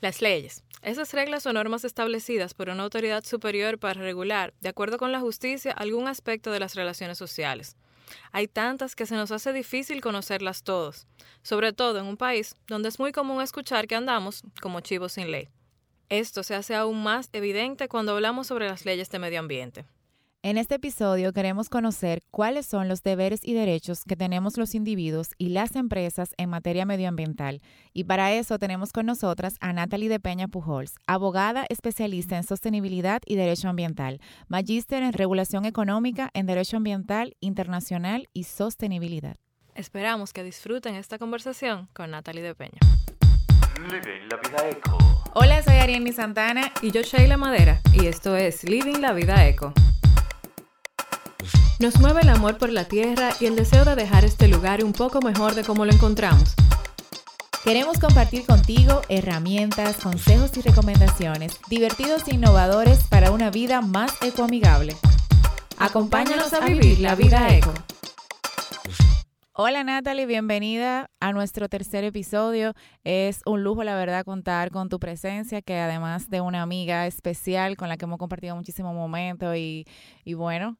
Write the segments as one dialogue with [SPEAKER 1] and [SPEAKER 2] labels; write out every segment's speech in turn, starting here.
[SPEAKER 1] Las leyes. Esas reglas o normas establecidas por una autoridad superior para regular, de acuerdo con la justicia, algún aspecto de las relaciones sociales. Hay tantas que se nos hace difícil conocerlas todos, sobre todo en un país donde es muy común escuchar que andamos como chivos sin ley. Esto se hace aún más evidente cuando hablamos sobre las leyes de medio ambiente.
[SPEAKER 2] En este episodio queremos conocer cuáles son los deberes y derechos que tenemos los individuos y las empresas en materia medioambiental. Y para eso tenemos con nosotras a Natalie de Peña Pujols, abogada especialista en sostenibilidad y derecho ambiental, magíster en regulación económica en derecho ambiental, internacional y sostenibilidad.
[SPEAKER 1] Esperamos que disfruten esta conversación con Natalie de Peña.
[SPEAKER 3] Living la vida eco.
[SPEAKER 2] Hola, soy Ariane Santana.
[SPEAKER 1] Y yo Sheila Madera, y esto es Living la Vida Eco. Nos mueve el amor por la tierra y el deseo de dejar este lugar un poco mejor de como lo encontramos.
[SPEAKER 2] Queremos compartir contigo herramientas, consejos y recomendaciones divertidos e innovadores para una vida más ecoamigable. Acompáñanos a vivir la vida eco. Hola Natalie, bienvenida a nuestro tercer episodio. Es un lujo, la verdad, contar con tu presencia, que además de una amiga especial con la que hemos compartido muchísimos momentos y, y bueno,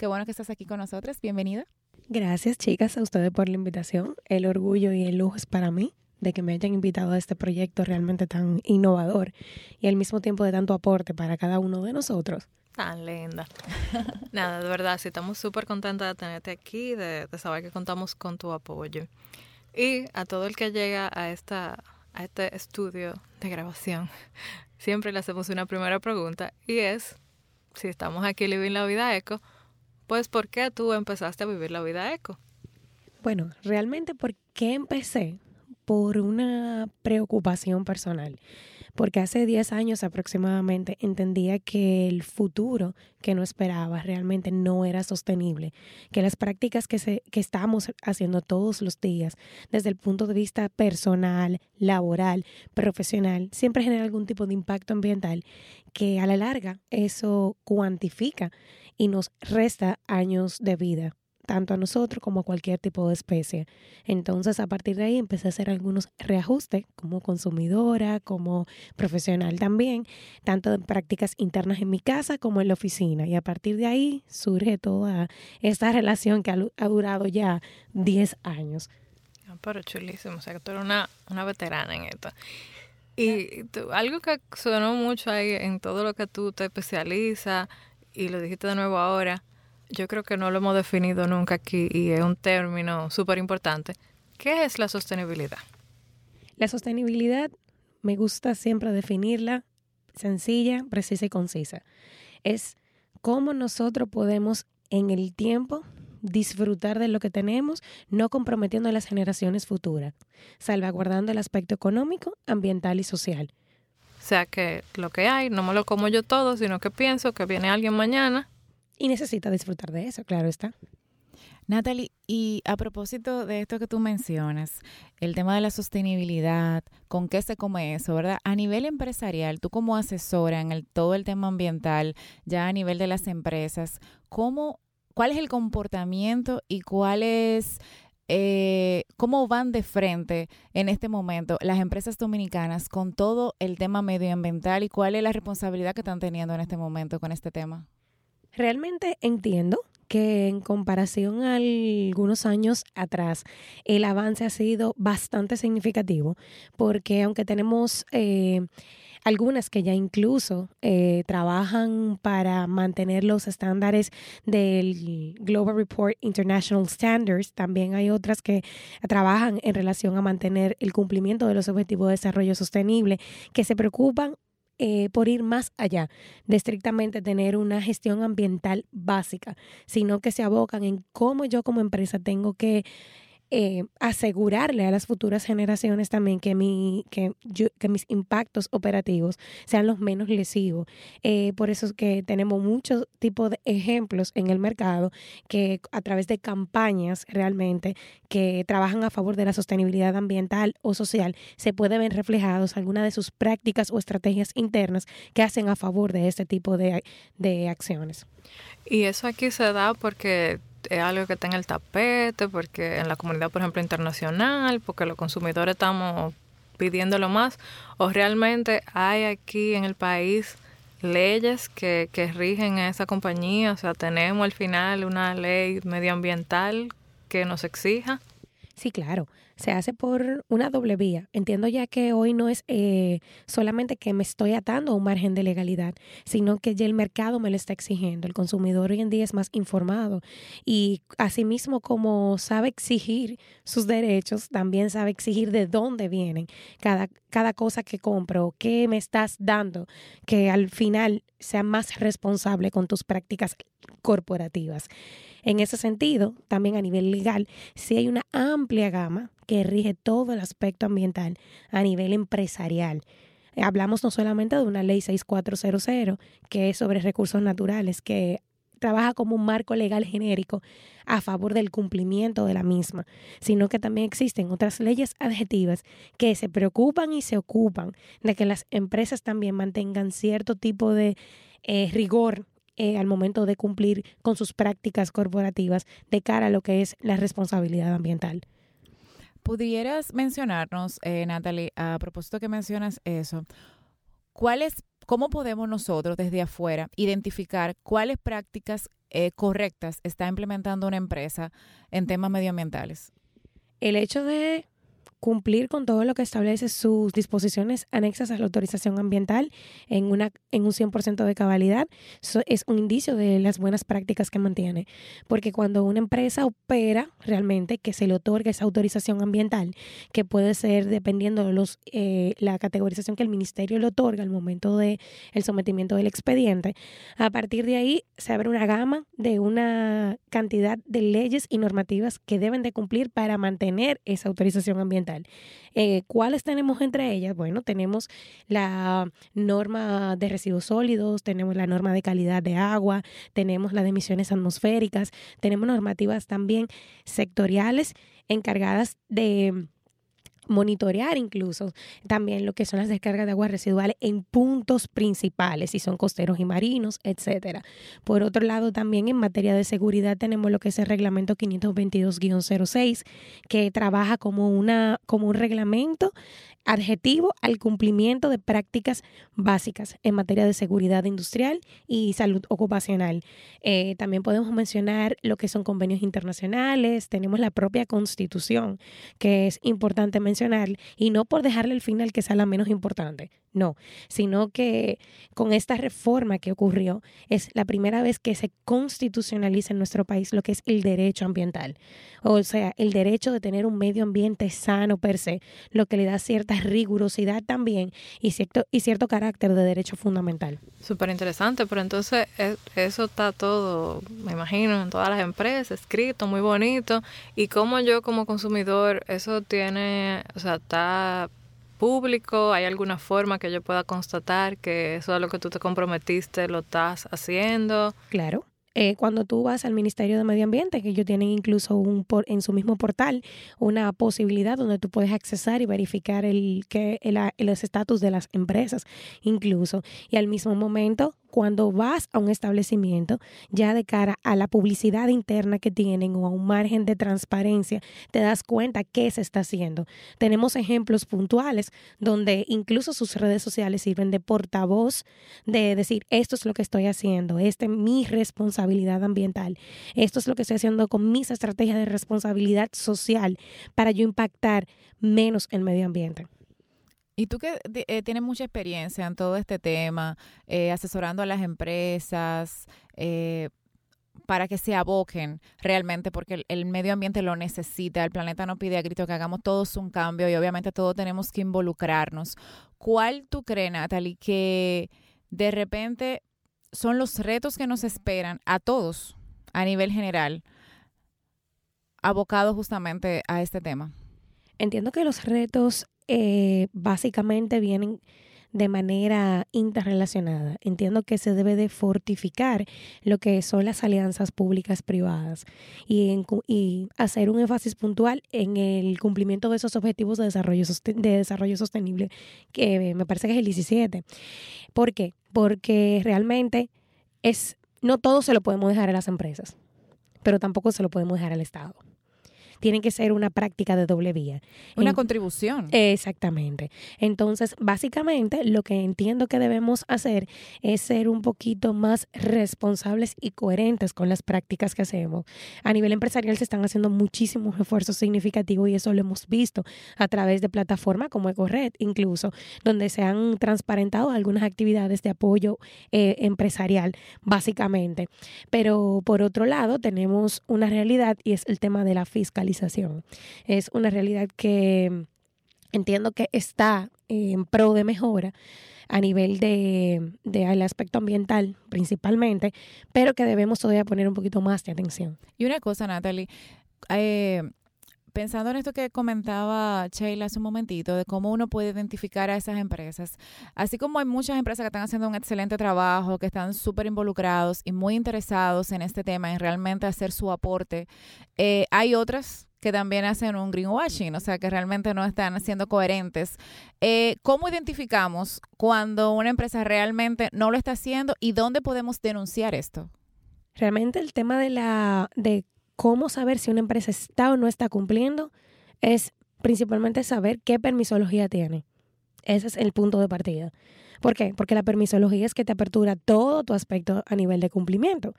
[SPEAKER 2] Qué bueno que estás aquí con nosotros. Bienvenida.
[SPEAKER 4] Gracias, chicas, a ustedes por la invitación. El orgullo y el lujo es para mí de que me hayan invitado a este proyecto realmente tan innovador y al mismo tiempo de tanto aporte para cada uno de nosotros.
[SPEAKER 1] Tan linda. Nada, de verdad, sí, estamos súper contentas de tenerte aquí, de, de, saber que contamos con tu apoyo. Y a todo el que llega a, esta, a este estudio de grabación, siempre le hacemos una primera pregunta y es, si estamos aquí Living la Vida Eco, pues, ¿por qué tú empezaste a vivir la vida eco?
[SPEAKER 4] Bueno, realmente, ¿por qué empecé? Por una preocupación personal. Porque hace 10 años aproximadamente entendía que el futuro que no esperaba realmente no era sostenible. Que las prácticas que, se, que estamos haciendo todos los días, desde el punto de vista personal, laboral, profesional, siempre genera algún tipo de impacto ambiental que a la larga eso cuantifica y nos resta años de vida, tanto a nosotros como a cualquier tipo de especie. Entonces, a partir de ahí empecé a hacer algunos reajustes como consumidora, como profesional también, tanto en prácticas internas en mi casa como en la oficina. Y a partir de ahí surge toda esta relación que ha, durado ya 10 años.
[SPEAKER 1] Ah, pero chulísimo, o sea que tú eres una, una veterana en esto. Y algo que sonó mucho ahí en todo lo que tú te especializas, y lo dijiste de nuevo ahora, yo creo que no lo hemos definido nunca aquí y es un término súper importante. ¿Qué es la sostenibilidad?
[SPEAKER 4] La sostenibilidad me gusta siempre definirla sencilla, precisa y concisa. Es cómo nosotros podemos en el tiempo disfrutar de lo que tenemos, no comprometiendo a las generaciones futuras, salvaguardando el aspecto económico, ambiental y social.
[SPEAKER 1] O sea que lo que hay, no me lo como yo todo, sino que pienso que viene alguien mañana.
[SPEAKER 4] Y necesita disfrutar de eso, claro está.
[SPEAKER 2] Natalie, y a propósito de esto que tú mencionas, el tema de la sostenibilidad, ¿con qué se come eso, verdad? A nivel empresarial, tú como asesora en el, todo el tema ambiental, ya a nivel de las empresas, ¿cómo, ¿cuál es el comportamiento y cuál es eh, ¿cómo van de frente en este momento las empresas dominicanas con todo el tema medioambiental y cuál es la responsabilidad que están teniendo en este momento con este tema?
[SPEAKER 4] Realmente entiendo que en comparación a algunos años atrás, el avance ha sido bastante significativo, porque aunque tenemos eh, algunas que ya incluso eh, trabajan para mantener los estándares del Global Report International Standards. También hay otras que trabajan en relación a mantener el cumplimiento de los objetivos de desarrollo sostenible, que se preocupan eh, por ir más allá de estrictamente tener una gestión ambiental básica, sino que se abocan en cómo yo como empresa tengo que eh, asegurarle a las futuras generaciones también que, mi, que, mis impactos operativos sean los menos lesivos. Eh, por eso es que tenemos muchos tipos de ejemplos en el mercado que a través de campañas realmente que trabajan a favor de la sostenibilidad ambiental o social, se pueden ver reflejados algunas de sus prácticas o estrategias internas que hacen a favor de este tipo de acciones.
[SPEAKER 1] Y eso aquí se da porque es algo que está en el tapete, porque en la comunidad, por ejemplo, internacional, porque los consumidores estamos pidiéndolo más o realmente hay aquí en el país leyes que, que rigen a esa compañía, o sea, tenemos al final una ley medioambiental que nos exija.
[SPEAKER 4] Sí, claro se hace por una doble vía. Entiendo ya que hoy no es eh, solamente que me estoy atando a un margen de legalidad, sino que ya el mercado me lo está exigiendo. El consumidor hoy en día es más informado y asimismo como sabe exigir sus derechos, también sabe exigir de dónde vienen cada, cada cosa que compro, qué me estás dando, que al final sea más responsable con tus prácticas corporativas. En ese sentido, también a nivel legal, sí hay una amplia gama que rige todo el aspecto ambiental a nivel empresarial. Hablamos no solamente de una ley 6400, que es sobre recursos naturales, que trabaja como un marco legal genérico a favor del cumplimiento de la misma, sino que también existen otras leyes adjetivas que se preocupan y se ocupan de que las empresas también mantengan cierto tipo de eh, rigor eh, al momento de cumplir con sus prácticas corporativas de cara a lo que es la responsabilidad ambiental.
[SPEAKER 2] ¿Pudieras mencionarnos, eh, Natalie, a propósito que mencionas eso, cuáles, cómo podemos nosotros desde afuera identificar cuáles prácticas eh, correctas está implementando una empresa en temas medioambientales?
[SPEAKER 4] El hecho de cumplir con todo lo que establece sus disposiciones anexas a la autorización ambiental en, una, en un 100% de cabalidad es un indicio de las buenas prácticas que mantiene. Porque cuando una empresa opera realmente, que se le otorga esa autorización ambiental, que puede ser dependiendo de los, eh, la categorización que el ministerio le otorga al momento del el sometimiento del expediente, a partir de ahí se abre una gama de una cantidad de leyes y normativas que deben de cumplir para mantener esa autorización ambiental. Eh, ¿Cuáles tenemos entre ellas? Bueno, tenemos la norma de residuos sólidos, tenemos la norma de calidad de agua, tenemos la de emisiones atmosféricas, tenemos normativas también sectoriales encargadas de monitorear incluso también lo que son las descargas de aguas residuales en puntos principales, si son costeros y marinos, etcétera. Por otro lado, también en materia de seguridad tenemos lo que es el reglamento 522-06, que trabaja como una como un reglamento adjetivo al cumplimiento de prácticas básicas en materia de seguridad industrial y salud ocupacional. Eh, también podemos mencionar lo que son convenios internacionales, tenemos la propia constitución, que es importante mencionar, y no por dejarle el final que sea la menos importante, no, sino que con esta reforma que ocurrió es la primera vez que se constitucionaliza en nuestro país lo que es el derecho ambiental, o sea, el derecho de tener un medio ambiente sano per se, lo que le da cierta rigurosidad también y cierto, y cierto carácter de derecho fundamental.
[SPEAKER 1] Súper interesante, pero entonces e, eso está todo, me imagino, en todas las empresas, escrito, muy bonito, y como yo como consumidor, eso tiene, o sea, está público? ¿Hay alguna forma que yo pueda constatar que eso es lo que tú te comprometiste, lo estás haciendo?
[SPEAKER 4] Claro. Eh, cuando tú vas al Ministerio de Medio Ambiente, que ellos tienen incluso un por, en su mismo portal una posibilidad donde tú puedes accesar y verificar el que el, el estatus de las empresas incluso. Y al mismo momento cuando vas a un establecimiento, ya de cara a la publicidad interna que tienen o a un margen de transparencia, te das cuenta qué se está haciendo. Tenemos ejemplos puntuales donde incluso sus redes sociales sirven de portavoz de decir, esto es lo que estoy haciendo, esta es mi responsabilidad ambiental, esto es lo que estoy haciendo con mis estrategias de responsabilidad social para yo impactar menos el medio ambiente.
[SPEAKER 2] Y tú que eh, tienes mucha experiencia en todo este tema, eh, asesorando a las empresas eh, para que se aboquen realmente, porque el, medio ambiente lo necesita, el planeta no pide a grito que hagamos todos un cambio y obviamente todos tenemos que involucrarnos. ¿Cuál tú crees, Natalie, que de repente son los retos que nos esperan a todos a nivel general, abocados justamente a este tema?
[SPEAKER 4] Entiendo que los retos eh, básicamente vienen de manera interrelacionada. Entiendo que se debe de fortificar lo que son las alianzas públicas privadas y, y hacer un énfasis puntual en el cumplimiento de esos objetivos de desarrollo, de desarrollo sostenible, que me parece que es el 17. ¿Por qué? Porque realmente es, no todo se lo podemos dejar a las empresas, pero tampoco se lo podemos dejar al Estado tiene que ser una práctica de doble vía.
[SPEAKER 2] Una
[SPEAKER 4] En-
[SPEAKER 2] contribución.
[SPEAKER 4] Exactamente. Entonces, básicamente, lo que entiendo que debemos hacer es ser un poquito más responsables y coherentes con las prácticas que hacemos. A nivel empresarial se están haciendo muchísimos esfuerzos significativos y eso lo hemos visto a través de plataformas como EcoRed, incluso, donde se han transparentado algunas actividades de apoyo eh, empresarial, básicamente. Pero por otro lado, tenemos una realidad y es el tema de la fiscalización. Es una realidad que entiendo que está en pro de mejora a nivel de, de el aspecto ambiental principalmente, pero que debemos todavía poner un poquito más de atención.
[SPEAKER 2] Y una cosa, Natalie, eh, pensando en esto que comentaba Sheila hace un momentito, de cómo uno puede identificar a esas empresas, así como hay muchas empresas que están haciendo un excelente trabajo, que están súper involucrados y muy interesados en este tema, en realmente hacer su aporte, eh, hay otras que también hacen un greenwashing, o sea, que realmente no están siendo coherentes. Eh, ¿Cómo identificamos cuando una empresa realmente no lo está haciendo y dónde podemos denunciar esto?
[SPEAKER 4] Realmente el tema de la de cómo saber si una empresa está o no está cumpliendo es principalmente saber qué permisología tiene. Ese es el punto de partida. ¿Por qué? Porque la permisología es que te apertura todo tu aspecto a nivel de cumplimiento.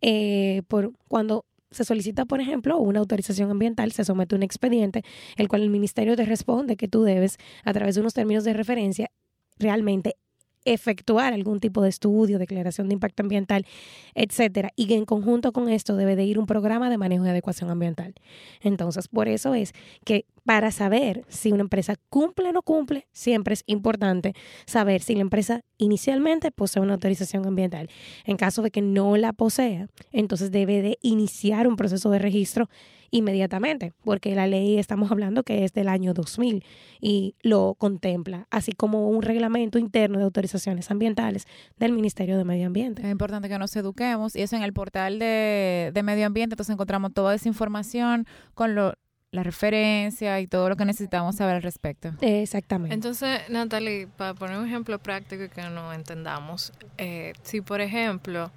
[SPEAKER 4] Eh, por cuando se solicita, por ejemplo, una autorización ambiental, se somete un expediente, el cual el ministerio te responde que tú debes, a través de unos términos de referencia, realmente efectuar algún tipo de estudio, declaración de impacto ambiental, etcétera, y que en conjunto con esto debe de ir un programa de manejo y adecuación ambiental. Entonces, por eso es que para saber si una empresa cumple o no cumple, siempre es importante saber si la empresa inicialmente posee una autorización ambiental. En caso de que no la posea, entonces debe de iniciar un proceso de registro inmediatamente, porque la ley estamos hablando que es del año 2000 y lo contempla, así como un reglamento interno de autorizaciones ambientales del Ministerio de Medio Ambiente.
[SPEAKER 2] Es importante que nos eduquemos y eso en el portal de, de medio ambiente, entonces encontramos toda esa información con lo, la referencia y todo lo que necesitamos saber al respecto.
[SPEAKER 4] Exactamente.
[SPEAKER 1] Entonces, Natalie, para poner un ejemplo práctico y que no entendamos, eh, si por ejemplo,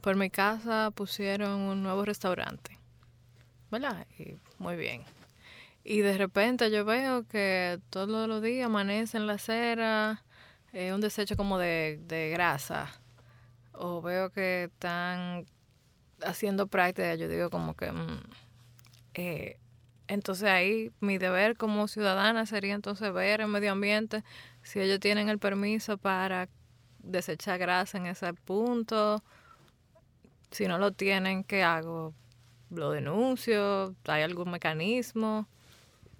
[SPEAKER 1] por mi casa pusieron un nuevo restaurante, ¿verdad? Y muy bien. Y de repente yo veo que todos los días amanece en la acera eh, un desecho como de, de grasa. O veo que están haciendo práctica, yo digo como que... mm, eh, entonces ahí mi deber como ciudadana sería entonces ver el medio ambiente si ellos tienen el permiso para desechar grasa en ese punto. Si no lo tienen, ¿qué hago? ¿Lo denuncio? ¿Hay algún mecanismo?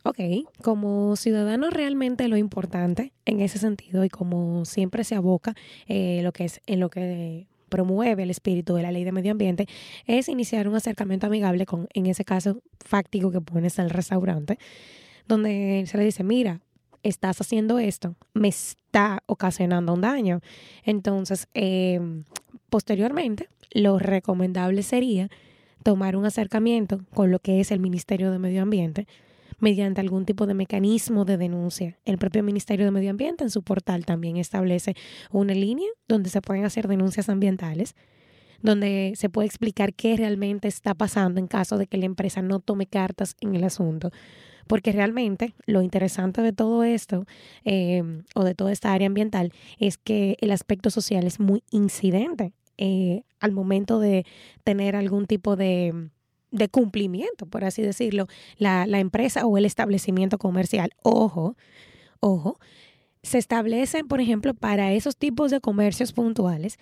[SPEAKER 4] Ok, como ciudadano realmente lo importante en ese sentido y como siempre se aboca eh, lo que es en lo que promueve el espíritu de la ley de medio ambiente es iniciar un acercamiento amigable con, en ese caso, fáctico que pones al restaurante, donde se le dice, mira, estás haciendo esto, me está ocasionando un daño. Entonces, eh, posteriormente, lo recomendable sería tomar un acercamiento con lo que es el Ministerio de Medio Ambiente mediante algún tipo de mecanismo de denuncia. El propio Ministerio de Medio Ambiente en su portal también establece una línea donde se pueden hacer denuncias ambientales, donde se puede explicar qué realmente está pasando en caso de que la empresa no tome cartas en el asunto. Porque realmente lo interesante de todo esto eh, o de toda esta área ambiental es que el aspecto social es muy incidente eh, al momento de tener algún tipo de, de cumplimiento, por así decirlo, la, la empresa o el establecimiento comercial. Ojo, ojo, se establecen, por ejemplo, para esos tipos de comercios puntuales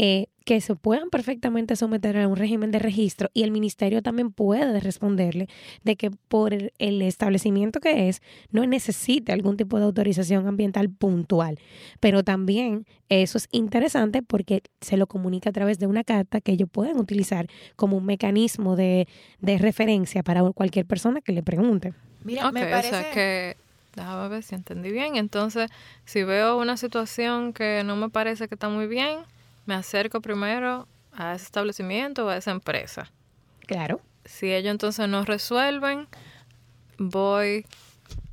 [SPEAKER 4] eh, que se puedan perfectamente someter a un régimen de registro y el ministerio también puede responderle de que por el, establecimiento que es no necesite algún tipo de autorización ambiental puntual. Pero también eso es interesante porque se lo comunica a través de una carta que ellos pueden utilizar como un mecanismo de, de referencia para cualquier persona que le pregunte.
[SPEAKER 2] Mira,
[SPEAKER 1] Ok,
[SPEAKER 2] me
[SPEAKER 1] o
[SPEAKER 2] parece...
[SPEAKER 1] sea que, déjame ver si entendí bien. Entonces, si veo una situación que no me parece que está muy bien, me acerco primero a ese establecimiento o a esa empresa.
[SPEAKER 4] Claro.
[SPEAKER 1] Si ellos entonces no resuelven, voy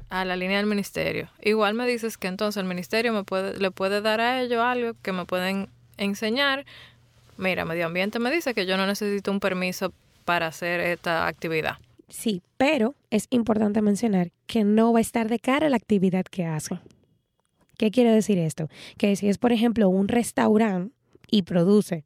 [SPEAKER 1] a la línea del ministerio. Igual me dices que entonces el ministerio me puede, le puede dar a ellos algo que me pueden enseñar. Mira, medio ambiente me dice que yo no necesito un permiso para hacer esta actividad.
[SPEAKER 4] Sí, pero es importante mencionar que no va a estar de cara a la actividad que hace. ¿Qué quiere decir esto? Que si es, por ejemplo, un restaurante y produce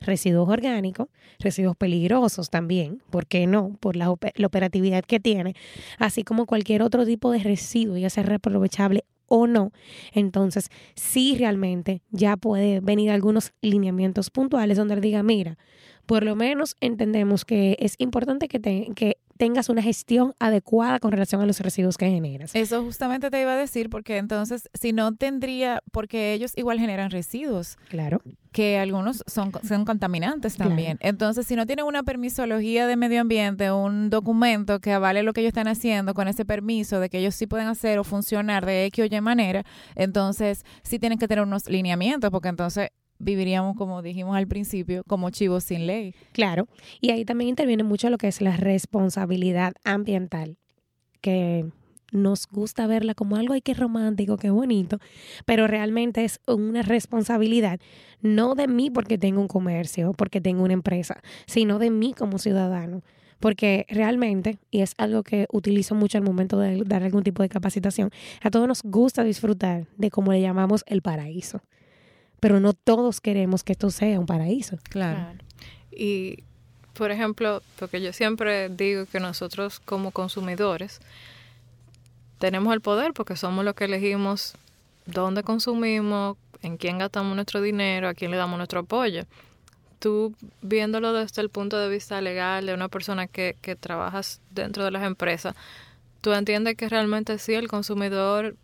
[SPEAKER 4] residuos orgánicos, residuos peligrosos también, ¿por qué no? Por la, ope- la operatividad que tiene, así como cualquier otro tipo de residuo, ya sea reaprovechable o no. Entonces, sí realmente ya puede venir algunos lineamientos puntuales donde diga, mira, por lo menos entendemos que es importante que, te- que tengas una gestión adecuada con relación a los residuos que generas.
[SPEAKER 2] Eso justamente te iba a decir, porque entonces, si no tendría, porque ellos igual generan residuos,
[SPEAKER 4] Claro.
[SPEAKER 2] que algunos son, son contaminantes
[SPEAKER 4] Claro.
[SPEAKER 2] también. Entonces, si no tienen una permisología de medio ambiente, un documento que avale lo que ellos están haciendo con ese permiso de que ellos sí pueden hacer o funcionar de X o Y manera, entonces sí tienen que tener unos lineamientos, porque entonces viviríamos, como dijimos al principio, como chivos sin ley.
[SPEAKER 4] Claro, y ahí también interviene mucho lo que es la responsabilidad ambiental, que nos gusta verla como algo ay qué romántico, qué bonito, pero realmente es una responsabilidad no de mí porque tengo un comercio, porque tengo una empresa, sino de mí como ciudadano. Porque realmente, y es algo que utilizo mucho al momento de dar algún tipo de capacitación, a todos nos gusta disfrutar de como le llamamos el paraíso. Pero no todos queremos que esto sea un paraíso.
[SPEAKER 2] Claro.
[SPEAKER 1] Y, por ejemplo, porque yo siempre digo que nosotros como consumidores tenemos el poder porque somos los que elegimos dónde consumimos, en quién gastamos nuestro dinero, a quién le damos nuestro apoyo. Tú viéndolo desde el punto de vista legal de una persona que, que trabajas dentro de las empresas, tú entiendes que realmente sí el consumidor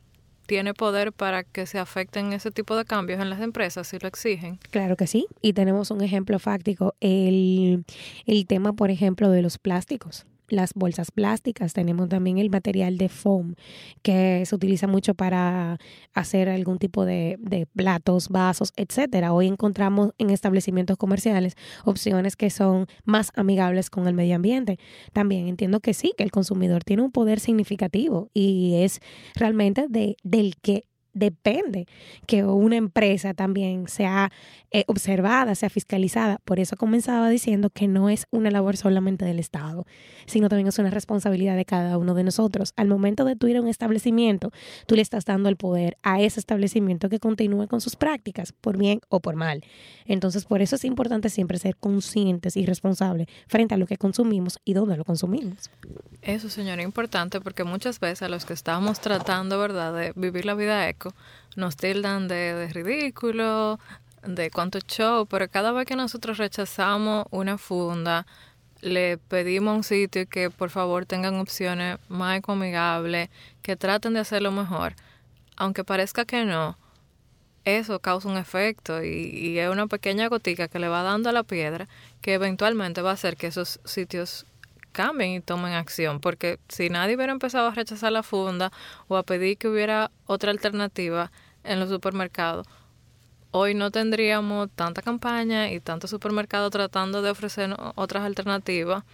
[SPEAKER 1] tiene poder para que se afecten ese tipo de cambios en las empresas si lo exigen.
[SPEAKER 4] Claro que sí. Y tenemos un ejemplo fáctico, el, el tema, por ejemplo, de los plásticos. Las bolsas plásticas, tenemos también el material de foam, que se utiliza mucho para hacer algún tipo de, platos, vasos, etcétera. Hoy encontramos en establecimientos comerciales opciones que son más amigables con el medio ambiente. También entiendo que sí, que el consumidor tiene un poder significativo y es realmente de, del que depende que una empresa también sea eh, observada, sea fiscalizada. Por eso comenzaba diciendo que no es una labor solamente del Estado, sino también es una responsabilidad de cada uno de nosotros. Al momento de tú ir a un establecimiento, tú le estás dando el poder a ese establecimiento que continúe con sus prácticas, por bien o por mal. Entonces, por eso es importante siempre ser conscientes y responsables frente a lo que consumimos y dónde lo consumimos.
[SPEAKER 1] Eso, señora, es importante porque muchas veces a los que estamos tratando, ¿verdad?, de vivir la vida eco, nos tildan de, de ridículo, de cuánto show, pero cada vez que nosotros rechazamos una funda, le pedimos a un sitio que por favor tengan opciones más ecoamigables, que traten de hacerlo mejor, aunque parezca que no, eso causa un efecto y, y es una pequeña gotica que le va dando a la piedra que eventualmente va a hacer que esos sitios cambien y tomen acción, porque si nadie hubiera empezado a rechazar la funda o a pedir que hubiera otra alternativa en los supermercados, hoy no tendríamos tanta campaña y tanto supermercado tratando de ofrecer otras alternativas.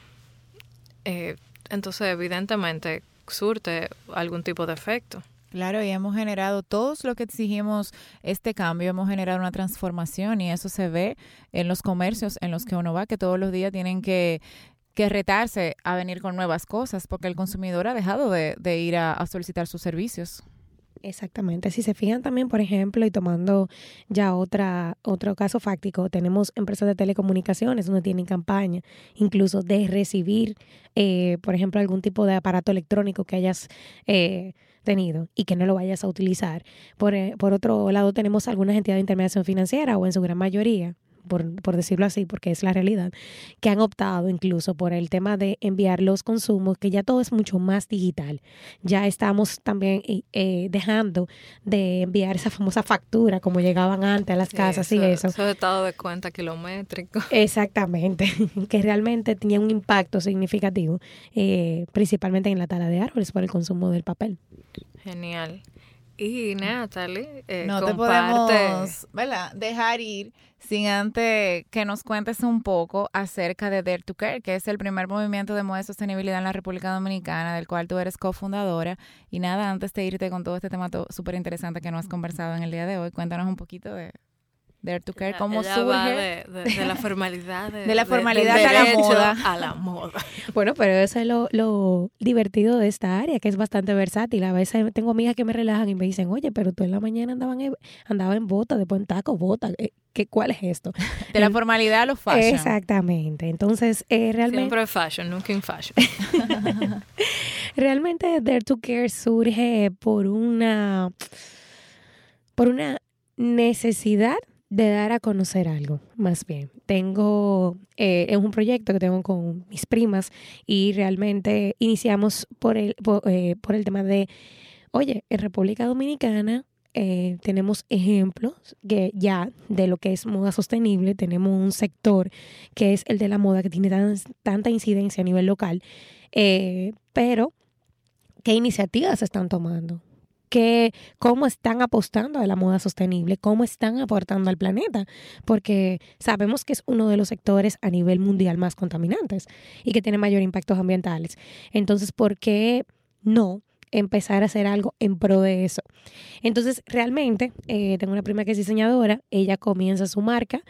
[SPEAKER 1] Eh, entonces, evidentemente, surte algún tipo de efecto.
[SPEAKER 2] Claro, y hemos generado todos lo que exigimos este cambio, hemos generado una transformación y eso se ve en los comercios en los que uno va, que todos los días tienen que, que retarse a venir con nuevas cosas, porque el consumidor ha dejado de, ir a, a solicitar sus servicios.
[SPEAKER 4] Exactamente. Si se fijan también, por ejemplo, y tomando ya otra, otro caso fáctico, tenemos empresas de telecomunicaciones donde tienen campaña, incluso de recibir, eh, por ejemplo, algún tipo de aparato electrónico que hayas eh, tenido y que no lo vayas a utilizar. Por, eh, por otro lado, tenemos algunas entidades de intermediación financiera o en su gran mayoría por, por, decirlo así, porque es la realidad, que han optado incluso por el tema de enviar los consumos, que ya todo es mucho más digital. Ya estamos también eh, dejando de enviar esa famosa factura como llegaban antes a las casas
[SPEAKER 1] sí,
[SPEAKER 4] y eso.
[SPEAKER 1] Eso de estado de cuenta kilométrico.
[SPEAKER 4] Exactamente, que realmente tenía un impacto significativo, eh, principalmente en la tala de árboles por el consumo del papel.
[SPEAKER 1] Genial. Y Natalie, eh,
[SPEAKER 2] no
[SPEAKER 1] comparte...
[SPEAKER 2] te podemos ¿verdad? dejar ir sin antes que nos cuentes un poco acerca de Dare to Care, que es el primer movimiento de moda y sostenibilidad en la República Dominicana, del cual tú eres cofundadora. Y nada, antes de irte con todo este tema súper interesante que nos has conversado en el día de hoy, cuéntanos un poquito de... Dare to Care, cómo
[SPEAKER 1] ella
[SPEAKER 2] surge.
[SPEAKER 1] va de, de- de la formalidad. De,
[SPEAKER 2] De la formalidad a la moda.
[SPEAKER 1] A la moda.
[SPEAKER 4] Bueno, pero eso es lo, lo divertido de esta área, que es bastante versátil. A veces tengo amigas que me relajan y me dicen, oye, pero tú en la mañana andaban en, andaba en bota, después en taco, bota. eh, ¿Qué, ¿Cuál es esto?
[SPEAKER 2] De la formalidad a los fashion.
[SPEAKER 4] Exactamente. Entonces, eh, realmente...
[SPEAKER 1] Siempre fashion, nunca in fashion.
[SPEAKER 4] Realmente Dare to Care surge por una por una necesidad de dar a conocer algo, más bien. Tengo, eh, es un proyecto que tengo con mis primas y realmente iniciamos por el, eh, por el tema de, oye, en República Dominicana eh, tenemos ejemplos que ya de lo que es moda sostenible, tenemos un sector que es el de la moda que tiene tan- tanta incidencia a nivel local, eh, pero ¿qué iniciativas se están tomando? ¿Qué, ¿Cómo están apostando a la moda sostenible? ¿Cómo están aportando al planeta? Porque sabemos que es uno de los sectores a nivel mundial más contaminantes y que tiene mayor impactos ambientales. Entonces, ¿por qué no empezar a hacer algo en pro de eso? Entonces, realmente, eh, tengo una prima que es diseñadora, ella comienza su marca,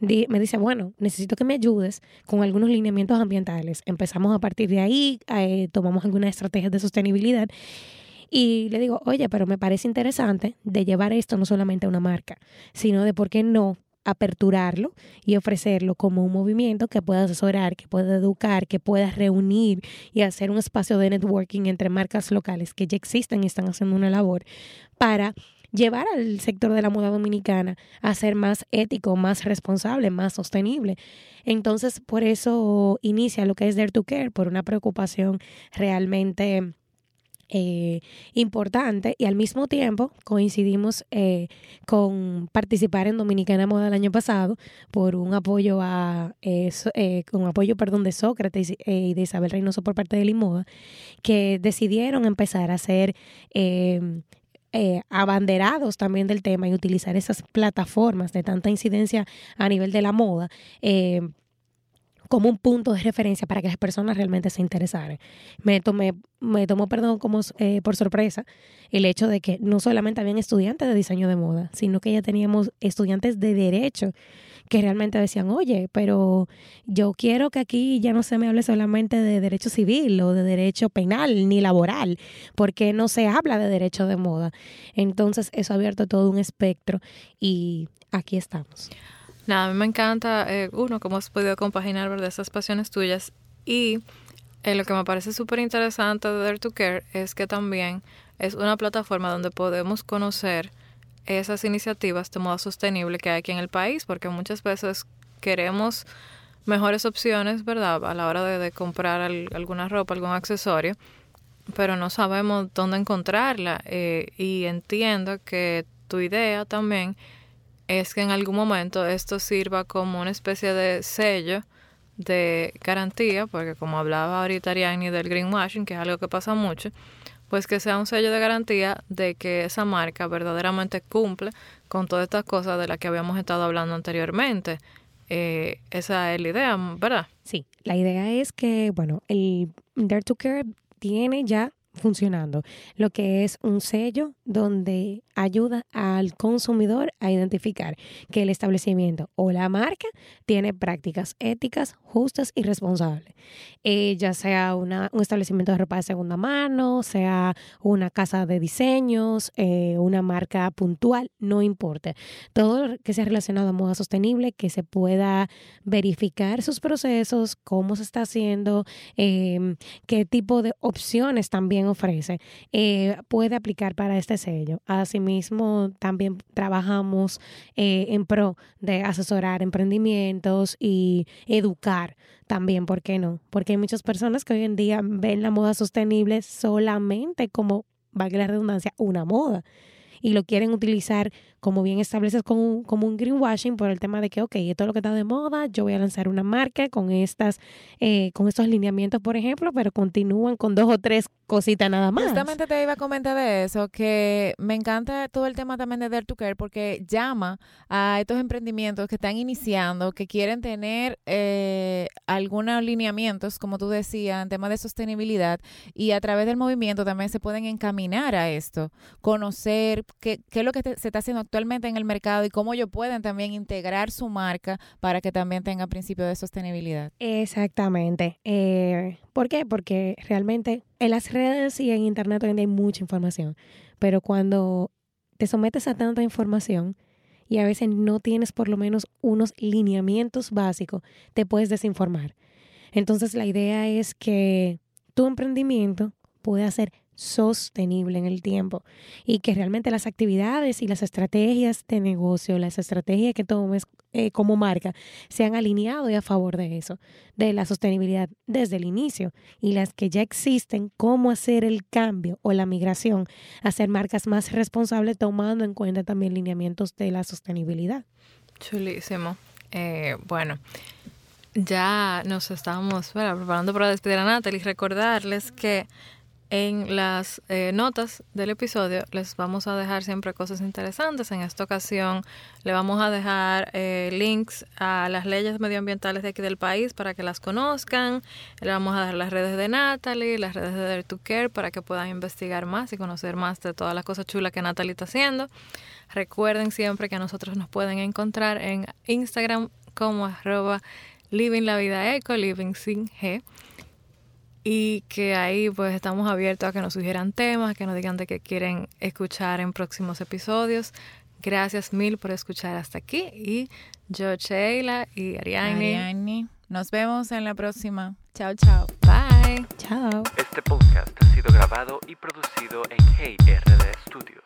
[SPEAKER 4] di- me dice, bueno, necesito que me ayudes con algunos lineamientos ambientales. Empezamos a partir de ahí, eh, tomamos algunas estrategias de sostenibilidad y le digo, oye, pero me parece interesante de llevar esto no solamente a una marca, sino de por qué no aperturarlo y ofrecerlo como un movimiento que pueda asesorar, que pueda educar, que pueda reunir y hacer un espacio de networking entre marcas locales que ya existen y están haciendo una labor para llevar al sector de la moda dominicana a ser más ético, más responsable, más sostenible. Entonces, por eso inicia lo que es Dare to Care, por una preocupación realmente eh, importante y al mismo tiempo coincidimos eh, con participar en Dominicana Moda el año pasado por un apoyo a eh, eh, con apoyo perdón de Sócrates y de Isabel Reynoso por parte de Limoda que decidieron empezar a hacer eh, eh, abanderados también del tema y utilizar esas plataformas de tanta incidencia a nivel de la moda eh, como un punto de referencia para que las personas realmente se interesaran. Me tomé, me tomó, perdón, como eh, por sorpresa el hecho de que no solamente habían estudiantes de diseño de moda, sino que ya teníamos estudiantes de derecho que realmente decían, oye, pero yo quiero que aquí ya no se me hable solamente de derecho civil o de derecho penal ni laboral, porque no se habla de derecho de moda. Entonces eso ha abierto todo un espectro y aquí estamos.
[SPEAKER 1] Nada, a mí me encanta, eh, uno, cómo has podido compaginar ¿verdad? esas pasiones tuyas. Y eh, lo que me parece súper interesante de Dare to Care es que también es una plataforma donde podemos conocer esas iniciativas de moda sostenible que hay aquí en el país, porque muchas veces queremos mejores opciones, ¿verdad? A la hora de, comprar al- alguna ropa, algún accesorio, pero no sabemos dónde encontrarla. eh, y entiendo que tu idea también es que en algún momento esto sirva como una especie de sello de garantía, porque como hablaba ahorita Ariani del greenwashing, que es algo que pasa mucho, pues que sea un sello de garantía de que esa marca verdaderamente cumple con todas estas cosas de las que habíamos estado hablando anteriormente. Eh, esa es la idea, ¿verdad?
[SPEAKER 4] Sí, la idea es que, bueno, el Dare to Care tiene ya funcionando lo que es un sello donde ayuda al consumidor a identificar que el establecimiento o la marca tiene prácticas éticas justas y responsables. Eh, ya sea una- un establecimiento de ropa de segunda mano, sea una casa de diseños, eh, una marca puntual, no importa. Todo lo que sea relacionado a moda sostenible, que se pueda verificar sus procesos, cómo se está haciendo, eh, qué tipo de opciones también ofrece, eh, puede aplicar para este sello. Asimismo, también trabajamos eh, en pro de asesorar emprendimientos y educar también, ¿por qué no? Porque hay muchas personas que hoy en día ven la moda sostenible solamente como, valga la redundancia, una moda y lo quieren utilizar, como bien estableces, como un, como un greenwashing por el tema de que, ok, esto es lo que está de moda, yo voy a lanzar una marca con estas, eh, con estos lineamientos, por ejemplo, pero continúan con dos o tres cositas nada más.
[SPEAKER 2] Justamente te iba a comentar de eso, que me encanta todo el tema también de Dare to Care porque llama a estos emprendimientos que están iniciando, que quieren tener eh, algunos lineamientos, como tú decías, en temas de sostenibilidad y a través del movimiento también se pueden encaminar a esto, conocer qué, qué es lo que te- se está haciendo actualmente en el mercado y cómo ellos pueden también integrar su marca para que también tenga principio de sostenibilidad.
[SPEAKER 4] Exactamente. Eh, ¿Por qué? Porque realmente en las redes y en Internet hoy hay mucha información, pero cuando te sometes a tanta información y a veces no tienes por lo menos unos lineamientos básicos, te puedes desinformar. Entonces la idea es que tu emprendimiento pueda ser sostenible en el tiempo y que realmente las actividades y las estrategias de negocio, las estrategias que tomes eh, como marca sean alineados y a favor de eso, de la sostenibilidad desde el inicio y las que ya existen, cómo hacer el cambio o la migración a ser marcas más responsables tomando en cuenta también lineamientos de la sostenibilidad.
[SPEAKER 1] Chulísimo. Eh, bueno, ya nos bueno, preparando para despedir a Natalie y recordarles que en las eh, notas del episodio les vamos a dejar siempre cosas interesantes. En esta ocasión le vamos a dejar eh, links a las leyes medioambientales de aquí del país para que las conozcan. Le vamos a dar las redes de Natalie, las redes de Dare to Care para que puedan investigar más y conocer más de todas las cosas chulas que Natalie está haciendo. Recuerden siempre que nosotros nos pueden encontrar en Instagram como arroba living la vida eco, living sin G y que ahí pues estamos abiertos a que nos sugieran temas, que nos digan de qué quieren escuchar en próximos episodios. Gracias mil por escuchar hasta aquí y yo, Sheila y Ariane.
[SPEAKER 2] Ariane. Nos vemos en la próxima. Chao, chao.
[SPEAKER 1] Bye.
[SPEAKER 4] Chao.
[SPEAKER 3] Este podcast ha sido grabado y producido en Hey RD Studios.